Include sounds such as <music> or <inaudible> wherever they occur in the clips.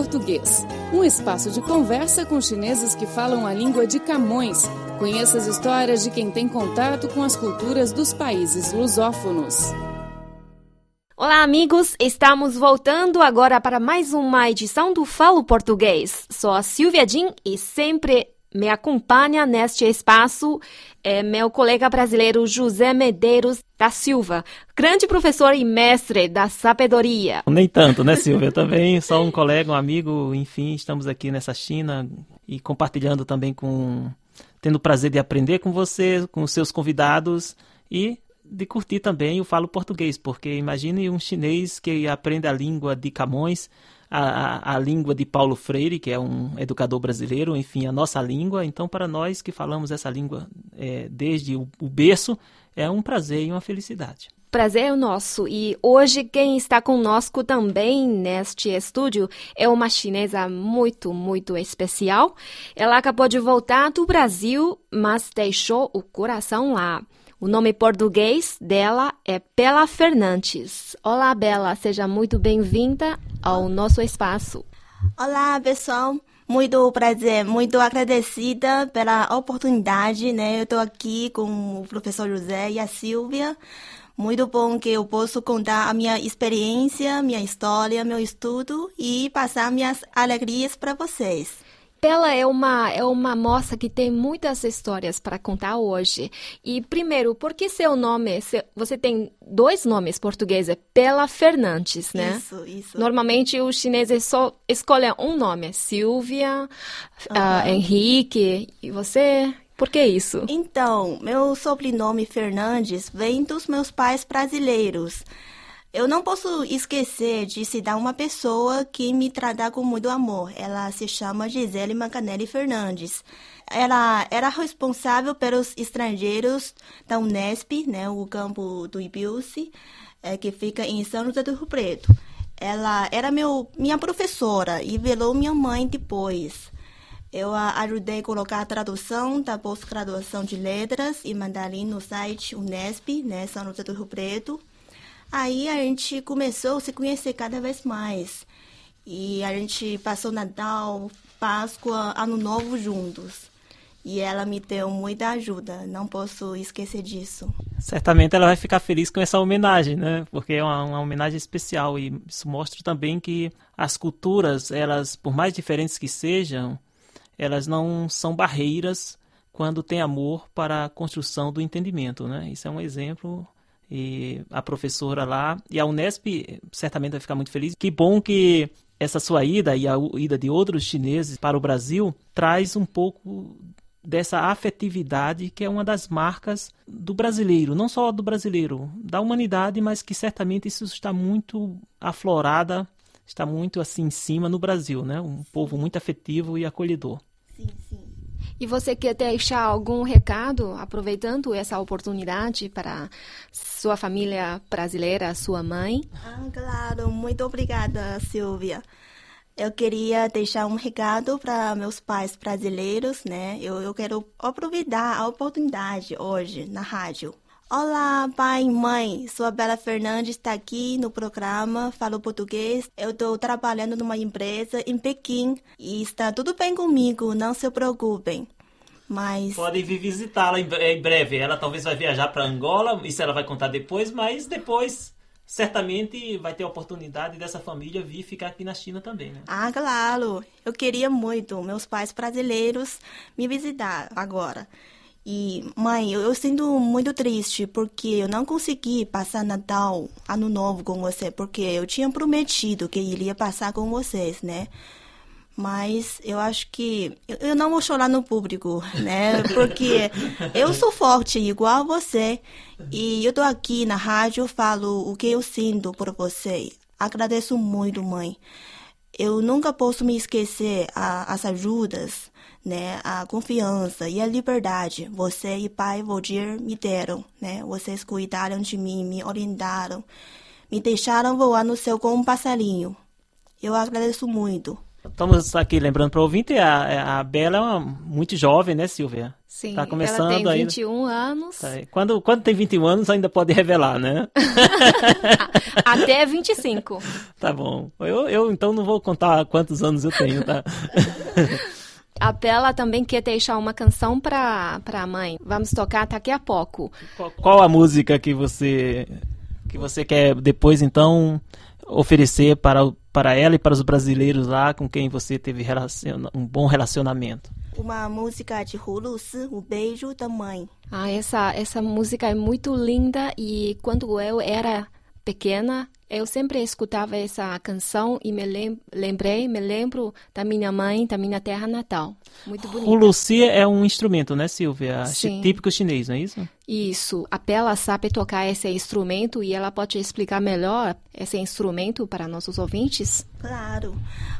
Português, um espaço de conversa com chineses que falam a língua de Camões. Conheça as histórias de quem tem contato com as culturas dos países lusófonos. Olá, amigos! Estamos voltando agora para mais uma edição do Falo Português. Sou a Silvia Jin e sempre me acompanha neste espaço é meu colega brasileiro José Medeiros da Silva, grande professor e mestre da sabedoria. Nem tanto, né, Silvia? Também sou um colega, um amigo, enfim, estamos aqui nessa China e compartilhando também com. tendo o prazer de aprender com você, com os seus convidados e de curtir também o Falo Português, porque imagine um chinês que aprende a língua de Camões a, a, língua de Paulo Freire, que é um educador brasileiro, enfim, a nossa língua. Então, para nós que falamos essa língua é, desde o, o berço, é um prazer e uma felicidade. Prazer é o nosso. E hoje quem está conosco também neste estúdio é uma chinesa muito, muito especial. Ela acabou de voltar do Brasil, mas deixou o coração lá. O nome português dela é Bela Fernandes. Olá, Bela, seja muito bem-vinda ao nosso espaço. Olá, pessoal. Muito prazer, muito agradecida pela oportunidade, né? Eu estou aqui com o professor José e a Silvia. Muito bom que eu posso contar a minha experiência, minha história, meu estudo e passar minhas alegrias para vocês. Bela é uma, é uma moça que tem muitas histórias para contar hoje. E, primeiro, por que seu nome? Você tem dois nomes portugueses, Bela Fernandes, né? Isso, isso. Normalmente os chineses só escolhem um nome: Silvia, uhum. uh, Henrique. E você? Por que isso? Então, meu sobrenome Fernandes vem dos meus pais brasileiros. Eu não posso esquecer de citar uma pessoa que me trata com muito amor. Ela se chama Gisele Mancanelli Fernandes. Ela era responsável pelos estrangeiros da Unesp, né, o campo do Ibilce, é, que fica em São José do Rio Preto. Ela era meu, minha professora e velou minha mãe depois. Eu a ajudei a colocar a tradução da pós-graduação de letras e mandarim no site Unesp, né, São José do Rio Preto. Aí a gente começou a se conhecer cada vez mais. E a gente passou Natal, Páscoa, Ano Novo juntos. E ela me deu muita ajuda, não posso esquecer disso. Certamente ela vai ficar feliz com essa homenagem, né? Porque é uma, uma homenagem especial e isso mostra também que as culturas, elas, por mais diferentes que sejam, elas não são barreiras quando tem amor para a construção do entendimento, né? Isso é um exemplo e a professora lá. E a Unesp certamente vai ficar muito feliz. Que bom que essa sua ida e a ida de outros chineses para o Brasil traz um pouco dessa afetividade que é uma das marcas do brasileiro, não só do brasileiro, da humanidade, mas que certamente isso está muito aflorada, está muito assim em cima no Brasil, né? Um povo muito afetivo e acolhedor. E você quer deixar algum recado, aproveitando essa oportunidade para sua família brasileira, sua mãe? Ah, claro, muito obrigada, Silvia. Eu queria deixar um recado para meus pais brasileiros, né? Eu, eu quero aproveitar a oportunidade hoje na rádio. Olá, pai e mãe. Sou a Bela Fernandes, está aqui no programa Falo Português. Eu estou trabalhando numa empresa em Pequim e está tudo bem comigo, não se preocupem. Mas... Podem vir visitá-la em breve. Ela talvez vai viajar para Angola, isso ela vai contar depois, mas depois certamente vai ter a oportunidade dessa família vir ficar aqui na China também, né? Ah, claro. Eu queria muito meus pais brasileiros me visitar agora. E, mãe, eu, eu sinto muito triste porque eu não consegui passar Natal, Ano Novo com você, porque eu tinha prometido que iria passar com vocês, né? Mas eu acho que eu não vou chorar no público, né? <laughs> Porque eu sou forte igual você e eu tô aqui na rádio, falo o que eu sinto por você. Agradeço muito, mãe. Eu nunca posso me esquecer a, as ajudas né, a confiança e a liberdade você e pai Valdir me deram, né? Vocês cuidaram de mim, me orientaram, me deixaram voar no céu como um passarinho. Eu agradeço muito. Estamos aqui lembrando para o ouvinte, a, a Bela é uma, muito jovem, né, Silvia? Sim, tá começando ela tem aí. 21 anos. Tá, Quando, quando tem 21 anos, ainda pode revelar, né? <laughs> Até 25. tá bom. Eu, eu então não vou contar quantos anos eu tenho, tá? <laughs> A Bela também quer deixar uma canção para a mãe. Vamos tocar daqui a pouco. Qual, qual a música que você que você quer depois então oferecer para, o- para ela e para os brasileiros lá com quem você teve relaciona, um bom relacionamento? Uma música de Hulusi, O Beijo da Mãe. Ah, essa, essa música é muito linda e quando eu era pequena, eu sempre escutava essa canção e me lem- lembrei, me lembro da minha mãe, da minha terra natal. Muito bonita. O Lucy é um instrumento, né, Silvia? Sim. Típico chinês, não é isso? Isso, a Bela sabe tocar esse instrumento e ela pode explicar melhor esse instrumento para nossos ouvintes? Claro.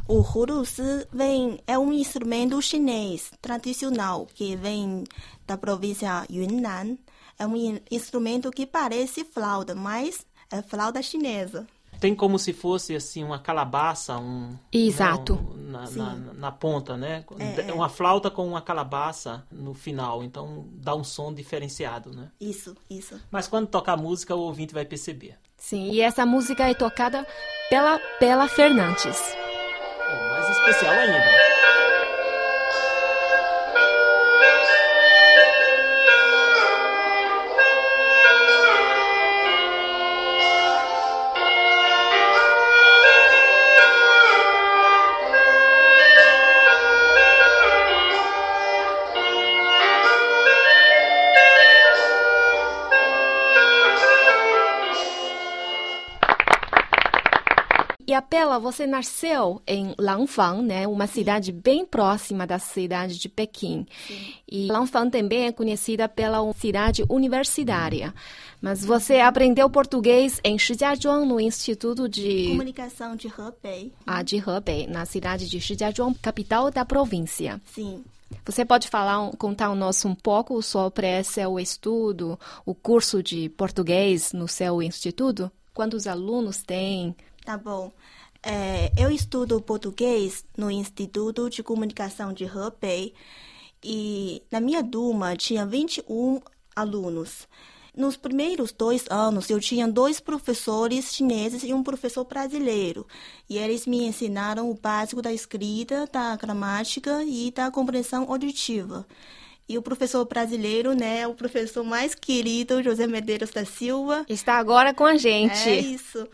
O Hulusi vem, é um instrumento chinês tradicional que vem da província Yunnan. É um in- instrumento que parece flauta, mas é flauta chinesa. Tem como se fosse assim uma calabaça, um Exato. né, um- na, na, na ponta, né? É, é. Uma flauta com uma calabaça no final, então dá um som diferenciado, né? Isso, isso. Mas quando tocar música, o ouvinte vai perceber. Sim, e essa música é tocada pela Bela Fernandes. Oh, mais especial ainda. E a Bela, você nasceu em Langfang, né? Uma cidade bem próxima da cidade de Pequim. E Langfang também é conhecida pela cidade universitária. Mas você aprendeu português em Shijiazhuang, no Instituto de, Comunicação de Hebei. ah, de Hebei, na cidade de Shijiazhuang, capital da província. Sim. Você pode falar, contar ao nosso um pouco sobre seu estudo, o curso de português no seu instituto? Quantos alunos tem? Tá bom. É, eu estudo português no Instituto de Comunicação de Hebei e na minha turma tinha 21 alunos. Nos primeiros dois anos, eu tinha dois professores chineses e um professor brasileiro. E eles me ensinaram o básico da escrita, da gramática e da compreensão auditiva. E o professor brasileiro, né, o professor mais querido, José Medeiros da Silva. Está agora com a gente. É isso.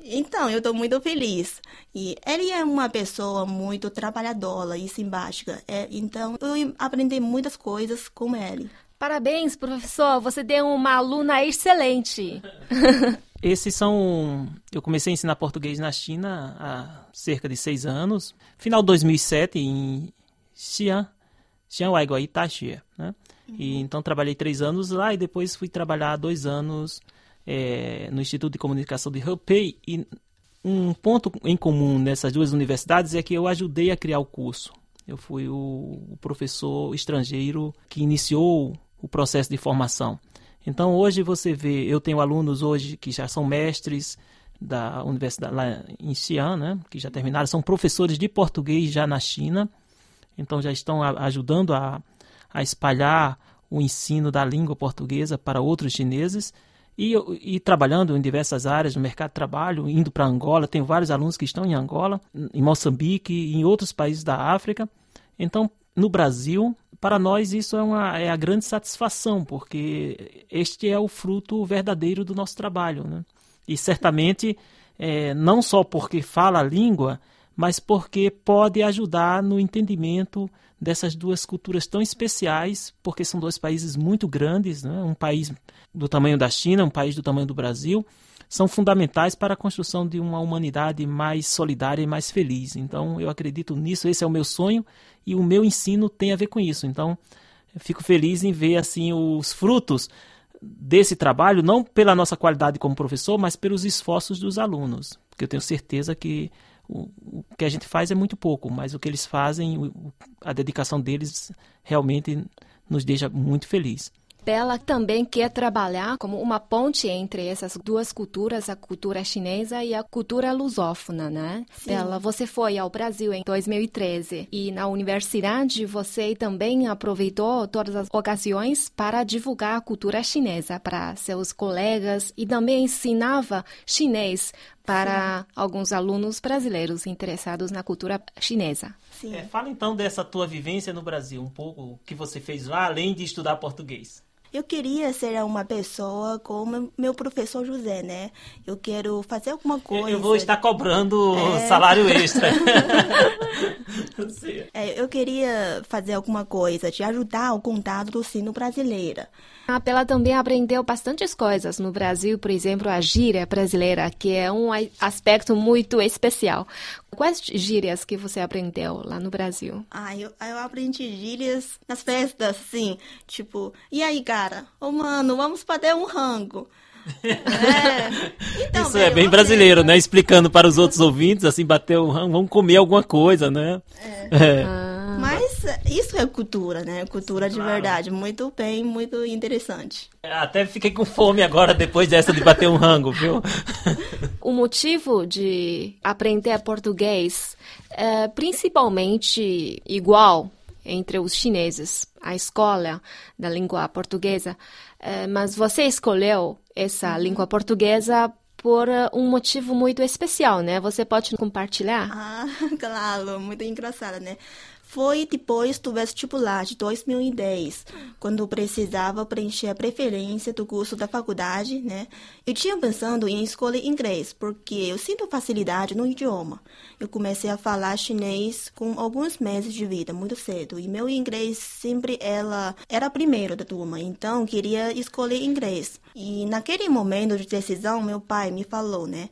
Então, eu estou muito feliz. E ele é uma pessoa muito trabalhadora e simpática. É, então, eu aprendi muitas coisas com ele. Parabéns, professor. Você deu uma aluna excelente. <laughs> Esses são. Eu comecei a ensinar português na China há cerca de seis anos. Final de 2007, em Xi'an, Xi'an Waiguai Taxia, né? E então trabalhei três anos lá e depois fui trabalhar dois anos eh, no Instituto de Comunicação de Hebei. E um ponto em comum nessas duas universidades é que eu ajudei a criar o curso. Eu fui o, professor estrangeiro que iniciou o processo de formação. Então hoje você vê, eu tenho alunos hoje que já são mestres da universidade lá em Xi'an, né, que já terminaram, são professores de português já na China, então já estão ajudando a, a espalhar o ensino da língua portuguesa para outros chineses e, e trabalhando em diversas áreas no mercado de trabalho, indo para Angola, tenho vários alunos que estão em Angola, em Moçambique e em outros países da África. Então, no Brasil, para nós isso é, uma, é a grande satisfação, porque este é o fruto verdadeiro do nosso trabalho. Né? E certamente, é, não só porque fala a língua, mas porque pode ajudar no entendimento dessas duas culturas tão especiais, porque são dois países muito grandes, né? um país do tamanho da China, um país do tamanho do Brasil, são fundamentais para a construção de uma humanidade mais solidária e mais feliz. Então, eu acredito nisso, esse é o meu sonho e o meu ensino tem a ver com isso. Então, fico feliz em ver assim os frutos desse trabalho, não pela nossa qualidade como professor, mas pelos esforços dos alunos, porque eu tenho certeza que o, o que a gente faz é muito pouco, mas o que eles fazem, o- a dedicação deles realmente nos deixa muito feliz. Bela também quer trabalhar como uma ponte entre essas duas culturas, a cultura chinesa e a cultura lusófona, né? Sim. Bela, você foi ao Brasil em 2013 e na universidade você também aproveitou todas as ocasiões para divulgar a cultura chinesa para seus colegas e também ensinava chinês para Sim. alguns alunos brasileiros interessados na cultura chinesa. É, fala então dessa tua vivência no Brasil, um pouco o que você fez lá, além de estudar português. Eu queria ser uma pessoa como meu professor José, né? Eu quero fazer alguma coisa. Eu vou estar cobrando é... salário extra. <laughs> é, eu queria fazer alguma coisa de ajudar o contato do sino brasileiro. A Bela também aprendeu bastantes coisas no Brasil, por exemplo, a gíria brasileira, que é um aspecto muito especial. Quais gírias que você aprendeu lá no Brasil? Ah, eu, eu aprendi gírias nas festas, assim, tipo, e aí, cara? Ô, oh, mano, vamos fazer um rango. <laughs> É. Então, Isso é bem brasileiro, né? Explicando para os outros ouvintes, assim, bater um rango, vamos comer alguma coisa, né? É. é. Ah. Isso é cultura, né? Cultura Sim, de claro. verdade. Muito bem, muito interessante. É, até fiquei com fome agora depois dessa de bater um rango, viu? <laughs> o motivo de aprender português é principalmente igual entre os chineses, a escola da língua portuguesa, é, mas você escolheu essa uhum. língua portuguesa por um motivo muito especial, né? Você pode compartilhar? Ah, <laughs> claro, muito engraçado, né? Foi depois do vestibular de 2010, quando precisava preencher a preferência do curso da faculdade, né? Eu tinha pensando em escolher inglês, porque eu sinto facilidade no idioma. Eu comecei a falar chinês com alguns meses de vida, muito cedo, e meu inglês sempre ela era primeiro da turma, então queria escolher inglês. E naquele momento de decisão, meu pai me falou, né?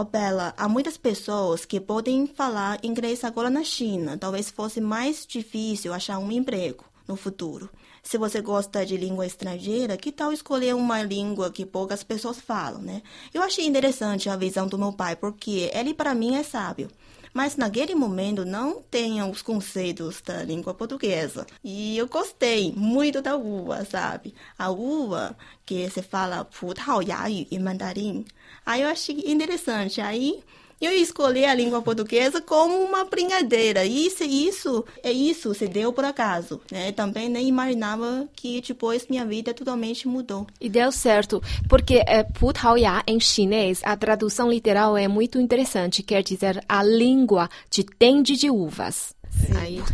Oh, Bela, há muitas pessoas que podem falar inglês agora na China. Talvez fosse mais difícil achar um emprego no futuro. Se você gosta de língua estrangeira, que tal escolher uma língua que poucas pessoas falam, né? Eu achei interessante a visão do meu pai, porque ele para mim é sábio mas naquele momento não tinham os conceitos da língua portuguesa. E eu gostei muito da uva, sabe? A uva que se fala Putao Yayu em mandarim. Aí eu achei interessante. Aí eu escolhi a língua portuguesa como uma brincadeira. Isso, isso, é isso se deu por acaso. Né? Também nem imaginava que depois minha vida totalmente mudou. E deu certo, porque é, Putaoya em chinês, a tradução literal é muito interessante. Quer dizer a língua de tende de uvas.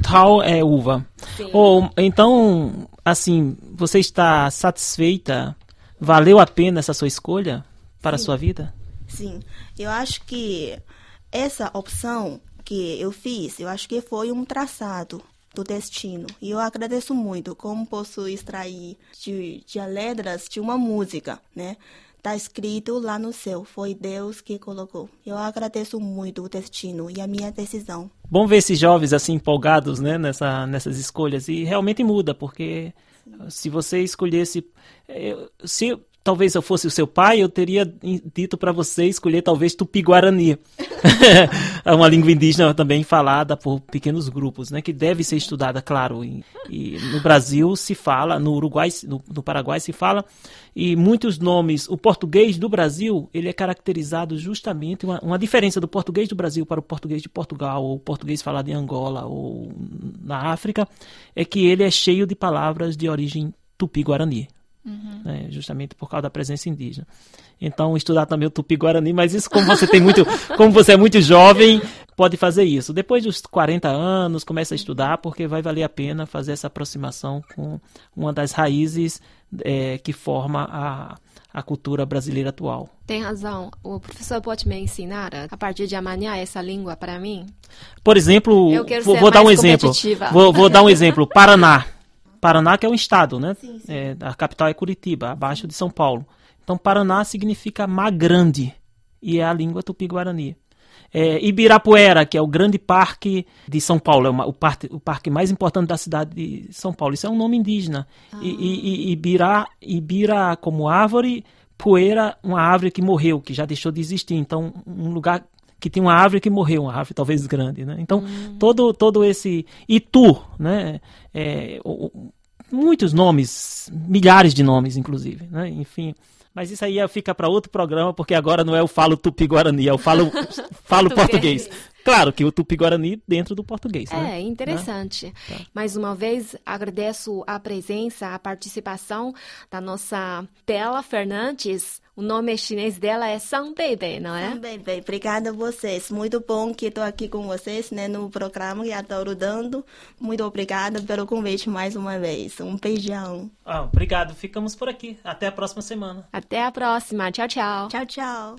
Tal é uva. Ou então, assim, você está satisfeita? Valeu a pena essa sua escolha para Sim. a sua vida? Sim, eu acho que essa opção que eu fiz, eu acho que foi um traçado do destino. E eu agradeço muito como posso extrair de, de letras de uma música, né? Está escrito lá no céu, foi Deus que colocou. Eu agradeço muito o destino e a minha decisão. Bom ver esses jovens assim empolgados, né, nessa, nessas escolhas e realmente muda, porque se você escolhesse, eh, se talvez eu fosse o seu pai, eu teria dito para você escolher talvez tupi-guarani. <laughs> é uma língua indígena também falada por pequenos grupos, né, que deve ser estudada, claro. E, e no Brasil se fala, no Uruguai, no, no, Paraguai se fala, e muitos nomes. O português do Brasil ele é caracterizado justamente uma, uma diferença do português do Brasil para o português de Portugal ou o português falado em Angola ou na África é que ele é cheio de palavras de origem tupi-guarani. Uhum. Né, justamente por causa da presença indígena. Então, estudar também o Tupi-Guarani, mas isso como você tem muito, <laughs> como você é muito jovem, pode fazer isso. Depois dos 40 anos, começa a estudar, porque vai valer a pena fazer essa aproximação com uma das raízes é, que forma a, a cultura brasileira atual. Tem razão. O professor pode me ensinar a partir de amanhã essa língua para mim? Por exemplo, vou, vou dar um exemplo. Vou, vou dar um exemplo. Paraná. Paraná que é um estado, né? Sim, sim. É, a capital é Curitiba, abaixo de São Paulo. Então Paraná significa mar grande e é a língua tupi-guarani. É, Ibirapuera, que é o grande parque de São Paulo, é uma, o, parque, o parque mais importante da cidade de São Paulo. Isso é um nome indígena. Ah. E Ibira, Ibira como árvore, poeira, uma árvore que morreu, que já deixou de existir. Então, um lugar que tem uma árvore que morreu, uma árvore talvez grande, né? Então, hum. todo, todo esse... Itu, né? É, o, muitos nomes, milhares de nomes, inclusive, né? Enfim. Mas isso aí fica para outro programa, porque agora não é o falo tupi-guarani, é o falo, <laughs> falo português. Claro que o tupi-guarani dentro do português. É, né? interessante. Tá. Mais uma vez, agradeço a presença, a participação da nossa Tela Fernandes. O nome chinês dela é Sang Beibei, não é? Sang Beibei. Obrigada a vocês. Muito bom que estou aqui com vocês né, no programa e adoro dando. Muito obrigada pelo convite mais uma vez. Um beijão. Ah, obrigado. Ficamos por aqui. Até a próxima semana. Até a próxima. Tchau, tchau. Tchau, tchau.